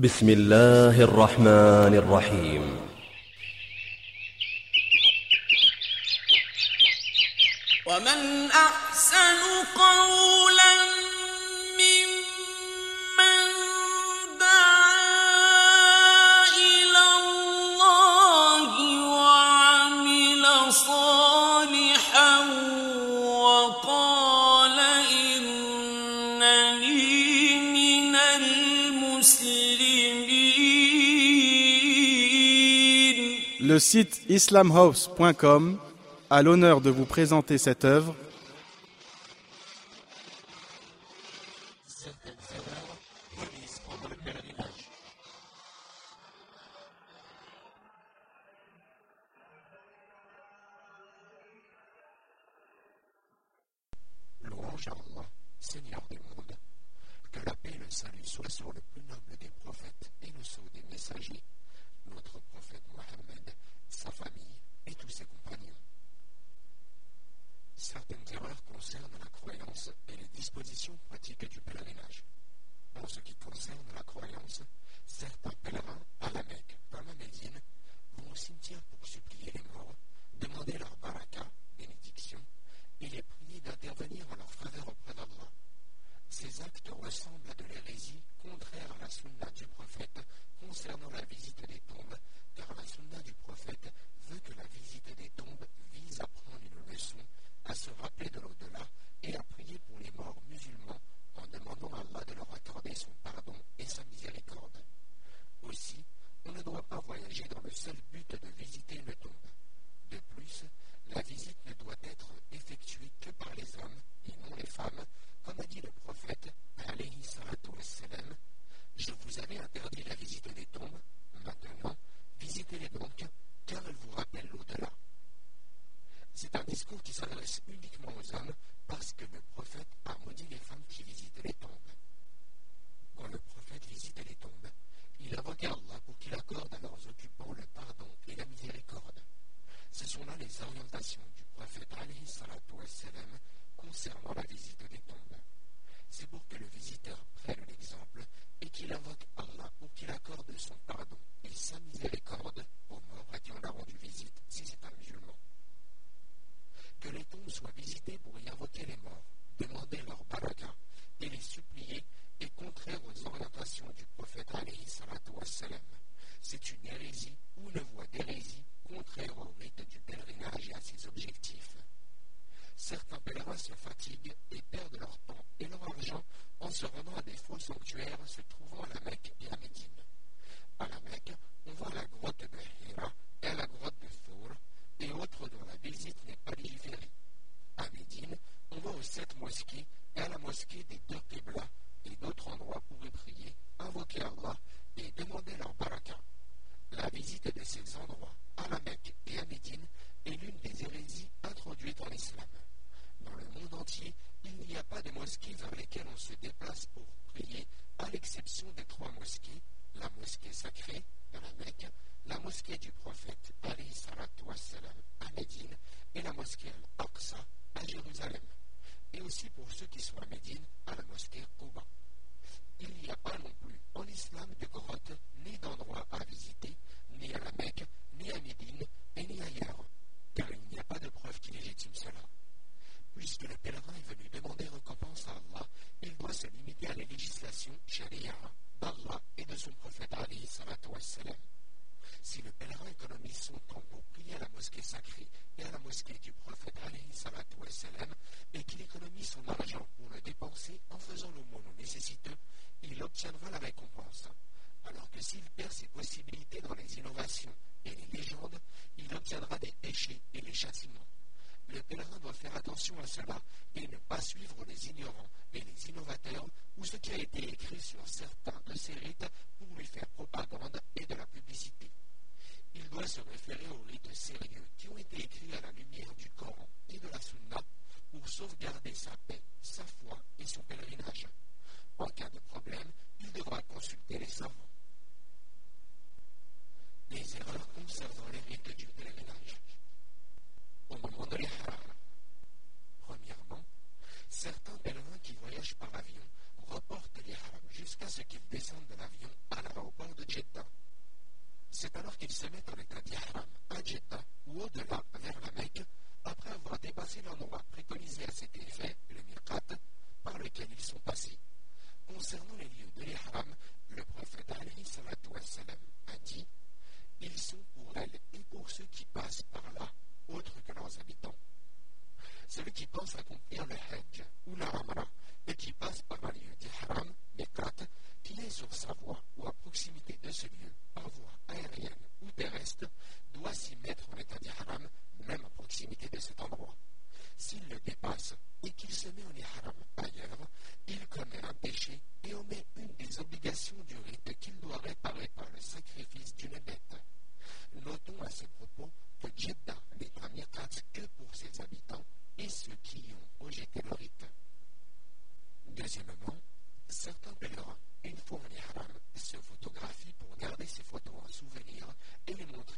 بسم الله الرحمن الرحيم. ومن أحسن قولاً Le site islamhouse.com a l'honneur de vous présenter cette œuvre. son temps pour prier à la mosquée sacrée et à la mosquée du prophète alayhi salatu wassalam, s'arrêtent avec un diagramme à Jeddah ou au-delà vers la Mecque après avoir dépassé l'endroit préconisé à cet effet, le mirkat par lequel ils sont passés. Concernant les lieux de l'Ihram, le prophète a dit Ils sont pour elle et pour ceux qui passent par là, autres que leurs habitants. Celui qui pense accomplir le Hajj ou la Ramra et qui passe par un lieu d'Ihram, Mirqat, qui est sur sa voie ou à proximité de ce lieu par voie aérienne ou terrestre doit s'y mettre en état d'ihram, même à proximité de cet endroit. S'il le dépasse et qu'il se met en ihram ailleurs, il commet un péché et omet une des obligations du rite qu'il doit réparer par le sacrifice d'une bête. Notons à ce propos que Jeddah n'est un miqat que pour ses habitants et ceux qui y ont rejeté le rite. Deuxièmement, certains pèlerins, une fois en ihram, se photographient pour garder ces photos en souvenir tienen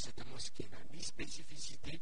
cette mosquée n'a ni spécificité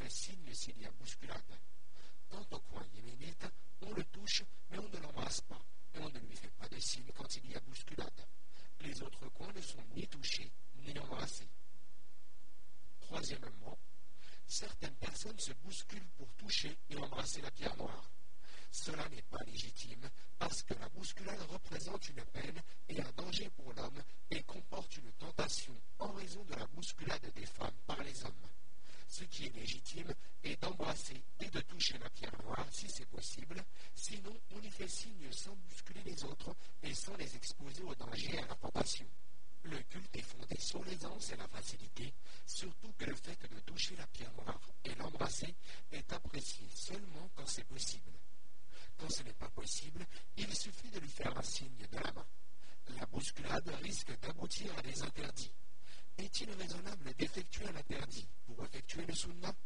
fecilio seria buscada, tanto sunnat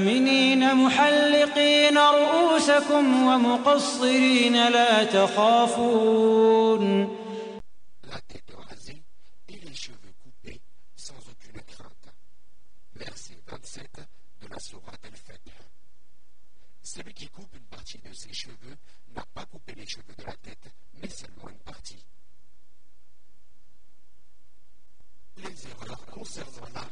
آمنين محلقين رؤوسكم ومقصرين لا تخافون Celui qui coupe une partie de ses cheveux n'a pas coupé les cheveux de la tête, mais seulement une partie. Les erreurs concernant la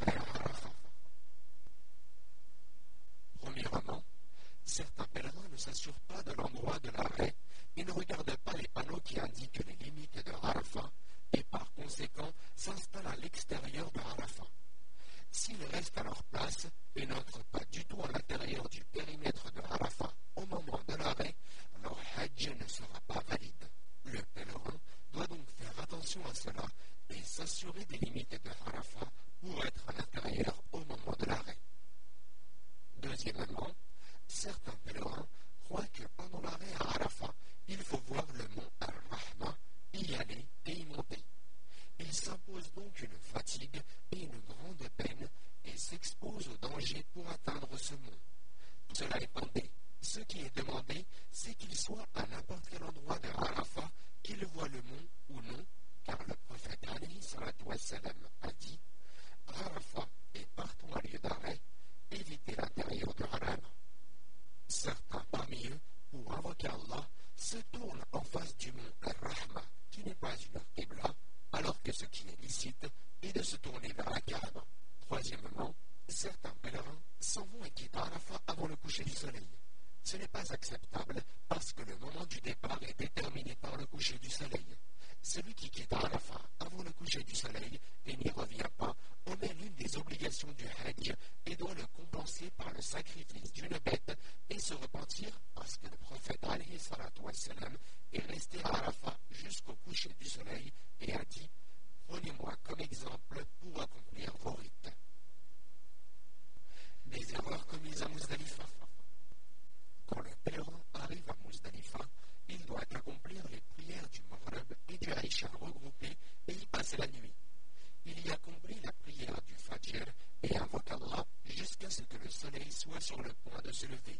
invoque Allah jusqu'à ce que le soleil soit sur le point de se lever.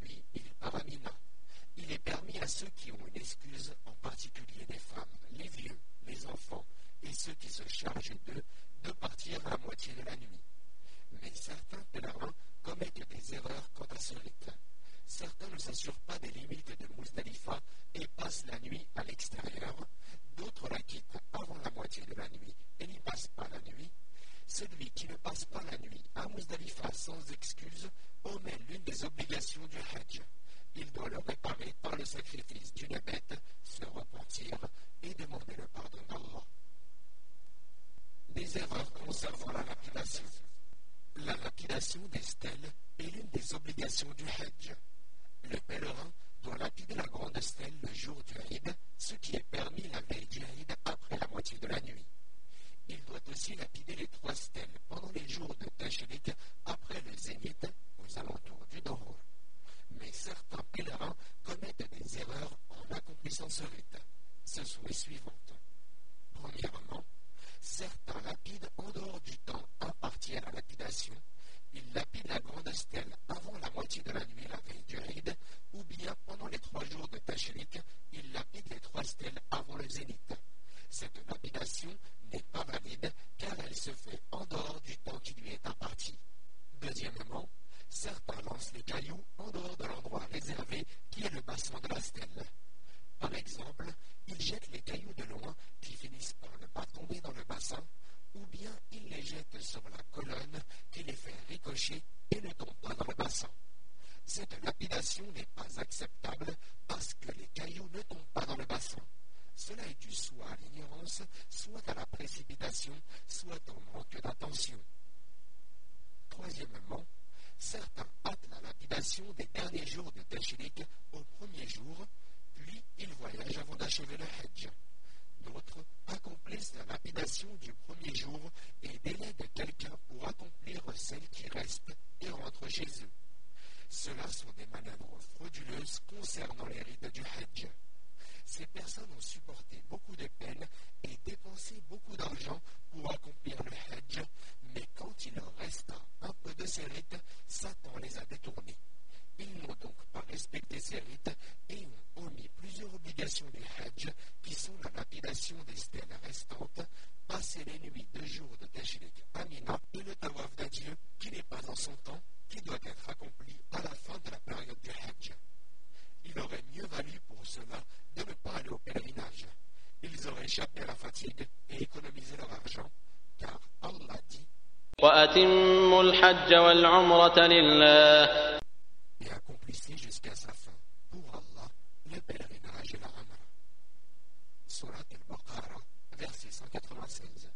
Puis il paramina. Il est permis à ceux qui ont une excuse, en particulier les femmes, les vieux, les enfants et ceux qui se chargent d'eux, de partir à moitié de la nuit. Mais certains pèlerins commettent des erreurs quant à ce rite. Certains ne s'assurent pas des limites de Mousdalifa et passent la nuit à l'extérieur. D'autres la quittent avant la moitié de la nuit et n'y passent pas la nuit. Celui qui ne passe pas la nuit à Muzdalifa sans excuse omet l'une des obligations du Hajj. Il doit le réparer par le sacrifice d'une bête, se repentir et demander le pardon d'Allah. Des erreurs concernant la lapidation. La lapidation des stèles est l'une des obligations du Hajj. Le pèlerin doit lapider la grande stèle le jour du Eid, ce qui est permis la veille du Eid après la moitié de la nuit. Il doit aussi lapider les trois stèles pendant les jours de Tashrik وأتموا الحج والعمرة لله le pèlerinage et la. Surat al-Baqarah, verset 196.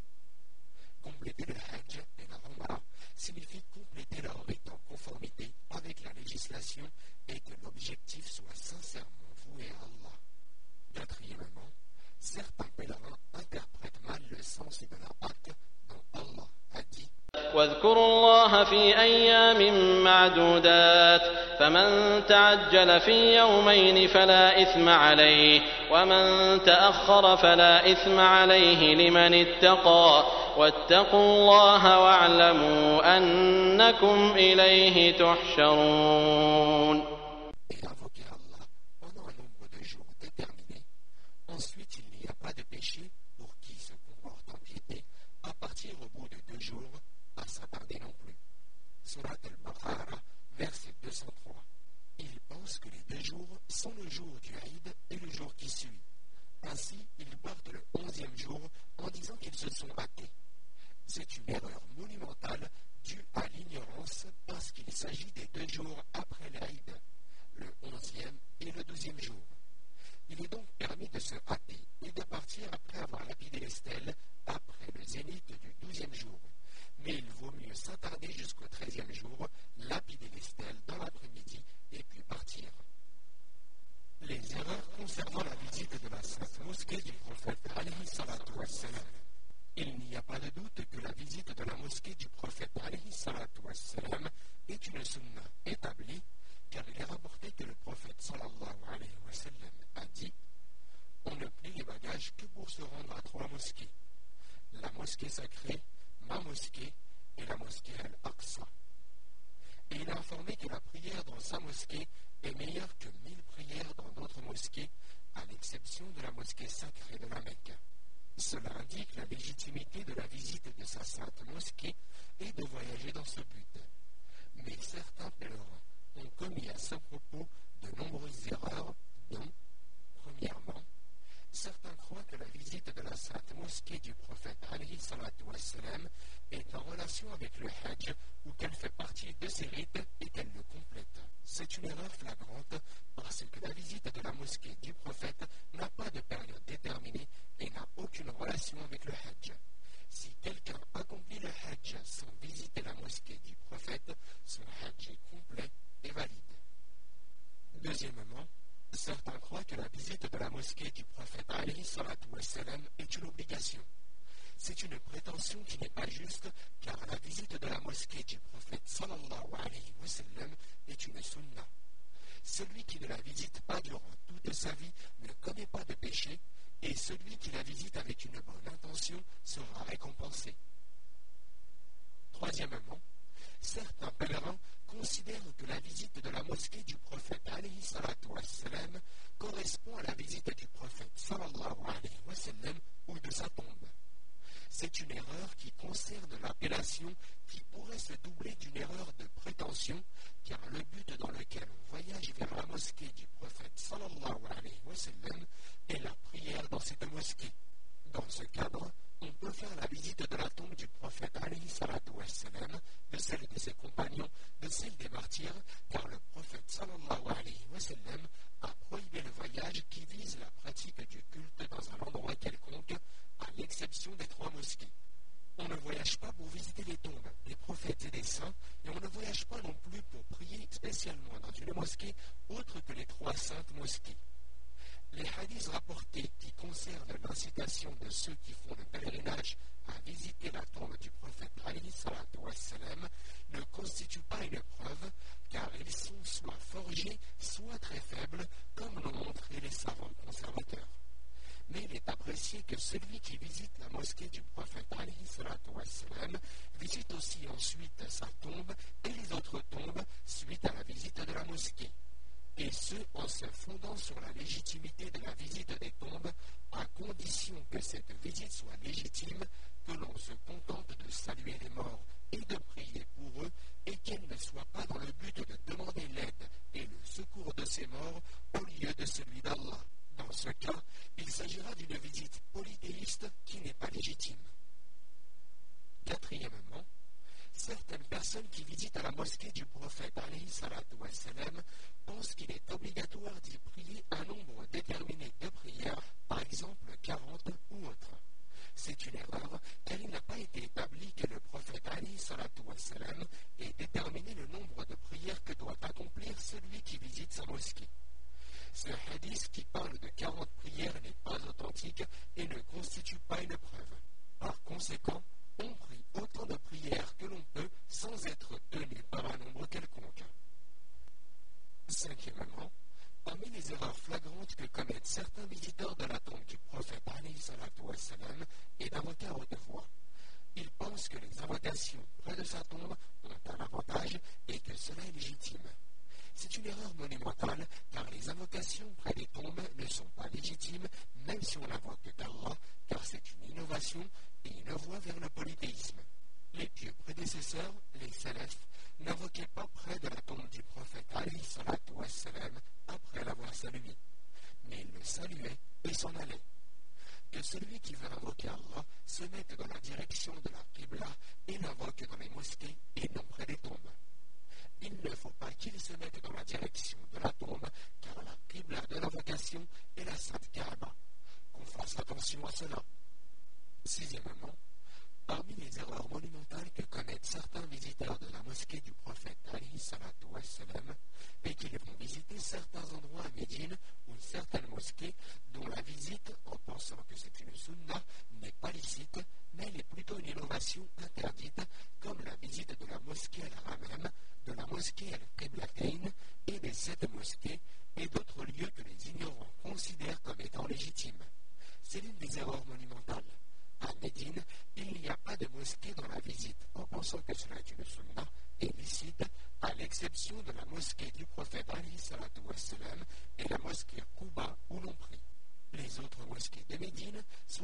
معدودات فمن تعجل في يومين فلا إثم عليه ومن تأخر فلا إثم عليه لمن اتقى. واتقوا الله واعلموا أنكم إليه تحشرون. Que les deux jours sont le jour du Eid et le jour qui suit. Ainsi, ils partent le onzième jour en disant qu'ils se sont hâtés. C'est une erreur monumentale due à l'ignorance parce qu'il s'agit des deux jours après l'Aïd, le onzième et le douzième jour. Il est donc permis de se hâter et de partir après avoir lapidé les stèles après le zénith du douzième jour. Mais il vaut mieux s'attarder jusqu'au treizième jour, lapider les stèles dans l'après-midi. Les erreurs concernant la visite de la sainte mosquée du prophète alayhi salatu wassalam. Il n'y a pas de doute que la visite de la mosquée du prophète alayhi salatu wassalam est une sunna établie car il est rapporté que le prophète sallallahu alayhi wa sallam a dit On ne plie les bagages que pour se rendre à trois mosquées. La mosquée sacrée, ma mosquée et la mosquée Al-Aqsa. Et il a informé que la prière dans sa mosquée est meilleure citation de ceux qui font le pèlerinage que celui qui veut invoquer Allah se mette dans la direction de la Qibla et l'invoque dans les mosquées et non près des tombes. Il ne faut pas qu'il se mette dans la direction de la tombe, car la Qibla de l'invocation est la Sainte Kaaba. Qu'on fasse attention à cela. Sixièmement, Parmi les erreurs monumentales que commettent certains visiteurs de la mosquée du prophète Ali Salatu Wassalam et qui les font visiter certains endroits à Médine ou certaines mosquées dont la visite, en pensant que c'est une sunna, n'est pas licite, mais elle est plutôt une innovation interdite, comme la visite de la mosquée Al-Ramam, de la mosquée Al-Qiblatain et des sept mosquées et d'autres lieux que les ignorants considèrent comme étant légitimes. C'est l'une des erreurs monumentales à Médine, il n'y a pas de mosquée dans la visite, en pensant que cela est une sunna et licite, à l'exception de la mosquée du prophète Ali et la mosquée Kuba où l'on prie. Les autres mosquées de Médine sont